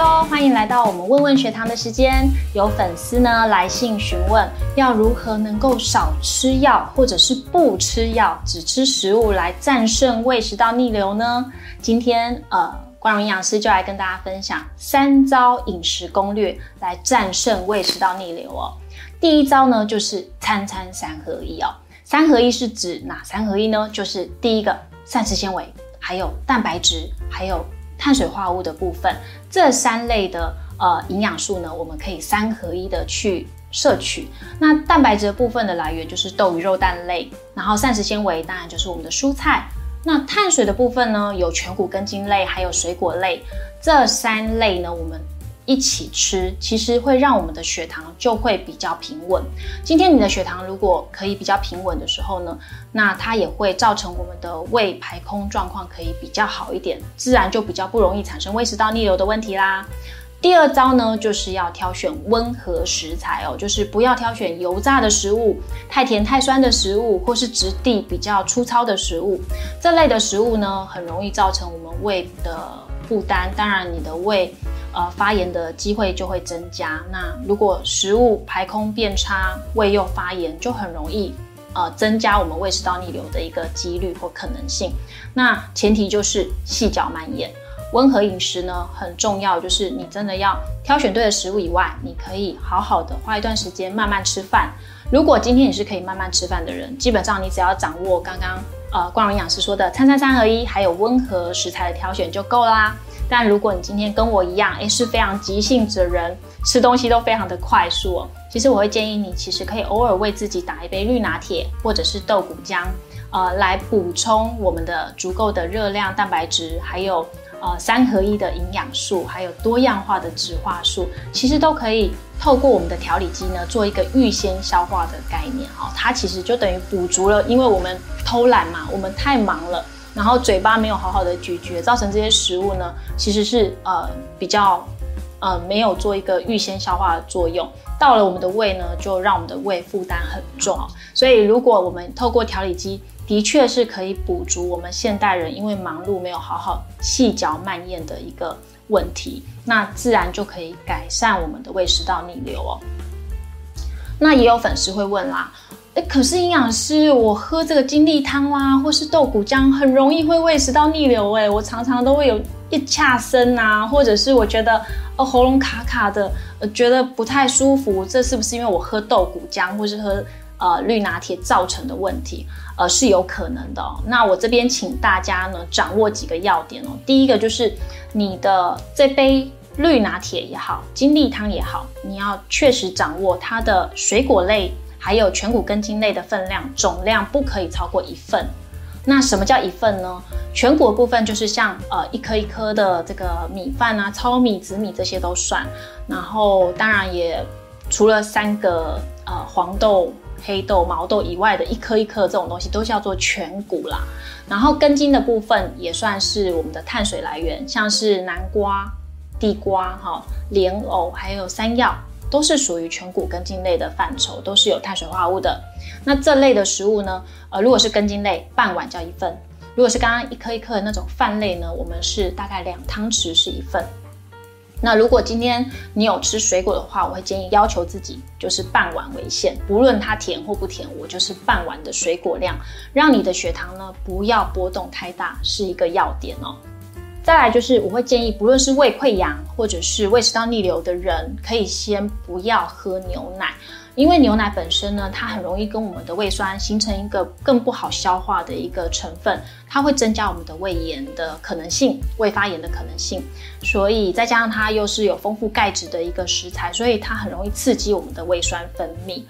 欢迎来到我们问问学堂的时间。有粉丝呢来信询问，要如何能够少吃药，或者是不吃药，只吃食物来战胜胃食道逆流呢？今天呃，光荣营养师就来跟大家分享三招饮食攻略来战胜胃食道逆流哦。第一招呢，就是餐餐三合一哦。三合一是指哪三合一呢？就是第一个膳食纤维，还有蛋白质，还有碳水化合物的部分，这三类的呃营养素呢，我们可以三合一的去摄取。那蛋白质的部分的来源就是豆鱼肉蛋类，然后膳食纤维当然就是我们的蔬菜。那碳水的部分呢，有全谷根茎类，还有水果类，这三类呢，我们。一起吃，其实会让我们的血糖就会比较平稳。今天你的血糖如果可以比较平稳的时候呢，那它也会造成我们的胃排空状况可以比较好一点，自然就比较不容易产生胃食道逆流的问题啦。第二招呢，就是要挑选温和食材哦，就是不要挑选油炸的食物、太甜太酸的食物，或是质地比较粗糙的食物。这类的食物呢，很容易造成我们胃的负担。当然，你的胃。呃，发炎的机会就会增加。那如果食物排空变差，胃又发炎，就很容易呃增加我们胃食道逆流的一个几率或可能性。那前提就是细嚼慢咽，温和饮食呢很重要。就是你真的要挑选对的食物以外，你可以好好的花一段时间慢慢吃饭。如果今天你是可以慢慢吃饭的人，基本上你只要掌握刚刚呃光荣营养师说的餐餐三合一，还有温和食材的挑选就够啦。但如果你今天跟我一样，诶，是非常急性子的人，吃东西都非常的快速哦。其实我会建议你，其实可以偶尔为自己打一杯绿拿铁，或者是豆谷浆，呃，来补充我们的足够的热量、蛋白质，还有呃三合一的营养素，还有多样化的植化素，其实都可以透过我们的调理机呢，做一个预先消化的概念哦。它其实就等于补足了，因为我们偷懒嘛，我们太忙了。然后嘴巴没有好好的咀嚼，造成这些食物呢，其实是呃比较呃没有做一个预先消化的作用，到了我们的胃呢，就让我们的胃负担很重。所以如果我们透过调理机，的确是可以补足我们现代人因为忙碌没有好好细嚼慢咽的一个问题，那自然就可以改善我们的胃食道逆流哦。那也有粉丝会问啦。哎，可是营养师，我喝这个金栗汤啦，或是豆谷浆，很容易会胃食道逆流。哎，我常常都会有一恰声啊，或者是我觉得呃喉咙卡卡的，呃觉得不太舒服。这是不是因为我喝豆谷浆或是喝呃绿拿铁造成的问题？呃，是有可能的。那我这边请大家呢掌握几个要点哦。第一个就是你的这杯绿拿铁也好，金栗汤也好，你要确实掌握它的水果类。还有全谷根茎类的分量总量不可以超过一份。那什么叫一份呢？全谷部分就是像呃一颗一颗的这个米饭啊、糙米、紫米这些都算。然后当然也除了三个呃黄豆、黑豆、毛豆以外的一颗一颗这种东西都叫做全谷啦。然后根茎的部分也算是我们的碳水来源，像是南瓜、地瓜、哈莲藕还有山药。都是属于全谷根茎类的范畴，都是有碳水化合物的。那这类的食物呢？呃，如果是根茎类，半碗叫一份；如果是刚刚一颗一颗的那种饭类呢，我们是大概两汤匙是一份。那如果今天你有吃水果的话，我会建议要求自己就是半碗为限，不论它甜或不甜，我就是半碗的水果量，让你的血糖呢不要波动太大，是一个要点哦。再来就是，我会建议，不论是胃溃疡或者是胃食道逆流的人，可以先不要喝牛奶，因为牛奶本身呢，它很容易跟我们的胃酸形成一个更不好消化的一个成分，它会增加我们的胃炎的可能性、胃发炎的可能性。所以再加上它又是有丰富钙质的一个食材，所以它很容易刺激我们的胃酸分泌。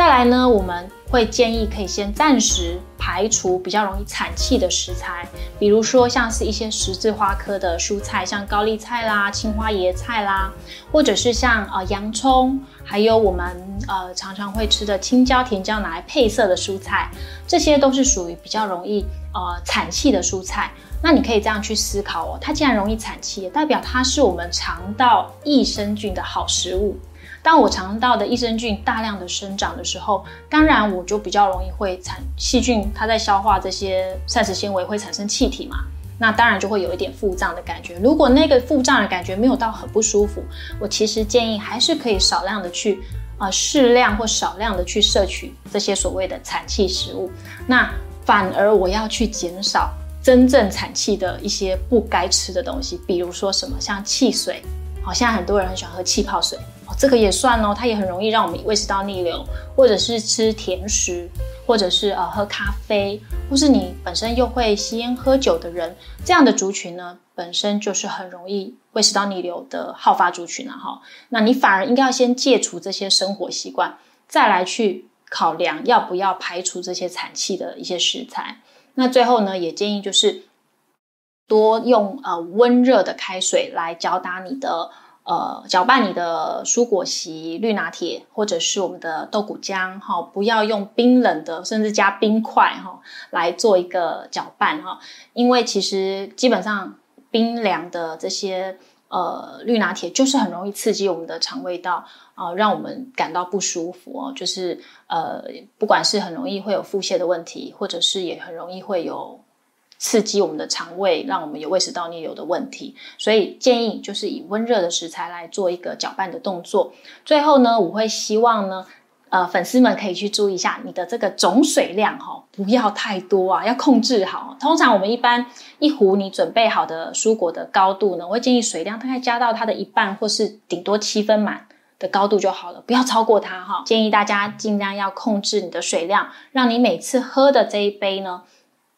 再来呢，我们会建议可以先暂时排除比较容易产气的食材，比如说像是一些十字花科的蔬菜，像高丽菜啦、青花椰菜啦，或者是像呃洋葱，还有我们呃常常会吃的青椒、甜椒拿来配色的蔬菜，这些都是属于比较容易呃产气的蔬菜。那你可以这样去思考哦，它既然容易产气，代表它是我们肠道益生菌的好食物。当我肠道的益生菌大量的生长的时候，当然我就比较容易会产细菌，它在消化这些膳食纤维会产生气体嘛。那当然就会有一点腹胀的感觉。如果那个腹胀的感觉没有到很不舒服，我其实建议还是可以少量的去啊适量或少量的去摄取这些所谓的产气食物。那反而我要去减少真正产气的一些不该吃的东西，比如说什么像汽水。好，像很多人很喜欢喝气泡水，这个也算哦，它也很容易让我们胃食道逆流，或者是吃甜食，或者是呃喝咖啡，或是你本身又会吸烟喝酒的人，这样的族群呢，本身就是很容易胃食道逆流的好发族群了哈。那你反而应该要先戒除这些生活习惯，再来去考量要不要排除这些产气的一些食材。那最后呢，也建议就是。多用呃温热的开水来搅打你的呃搅拌你的蔬果昔、绿拿铁或者是我们的豆谷浆哈，不要用冰冷的，甚至加冰块哈来做一个搅拌哈，因为其实基本上冰凉的这些呃绿拿铁就是很容易刺激我们的肠胃道啊，让我们感到不舒服哦，就是呃不管是很容易会有腹泻的问题，或者是也很容易会有。刺激我们的肠胃，让我们有胃食道逆流的问题，所以建议就是以温热的食材来做一个搅拌的动作。最后呢，我会希望呢，呃，粉丝们可以去注意一下你的这个总水量哈，不要太多啊，要控制好。通常我们一般一壶你准备好的蔬果的高度呢，我会建议水量大概加到它的一半，或是顶多七分满的高度就好了，不要超过它哈。建议大家尽量要控制你的水量，让你每次喝的这一杯呢。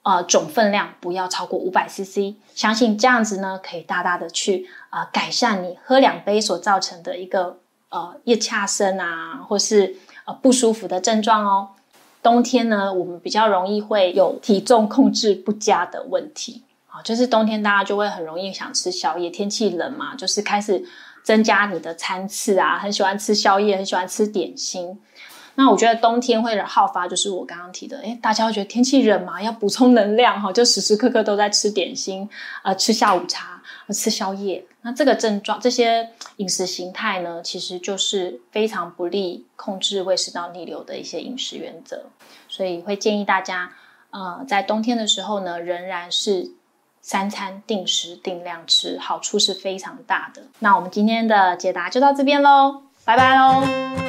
呃，总分量不要超过五百 CC，相信这样子呢，可以大大的去啊改善你喝两杯所造成的一个呃夜恰声啊，或是呃不舒服的症状哦。冬天呢，我们比较容易会有体重控制不佳的问题啊，就是冬天大家就会很容易想吃宵夜，天气冷嘛，就是开始增加你的餐次啊，很喜欢吃宵夜，很喜欢吃点心。那我觉得冬天会好发，就是我刚刚提的，诶大家会觉得天气冷嘛，要补充能量哈，就时时刻刻都在吃点心，呃，吃下午茶，吃宵夜。那这个症状，这些饮食形态呢，其实就是非常不利控制胃食道逆流的一些饮食原则。所以会建议大家，呃，在冬天的时候呢，仍然是三餐定时定量吃，好处是非常大的。那我们今天的解答就到这边喽，拜拜喽。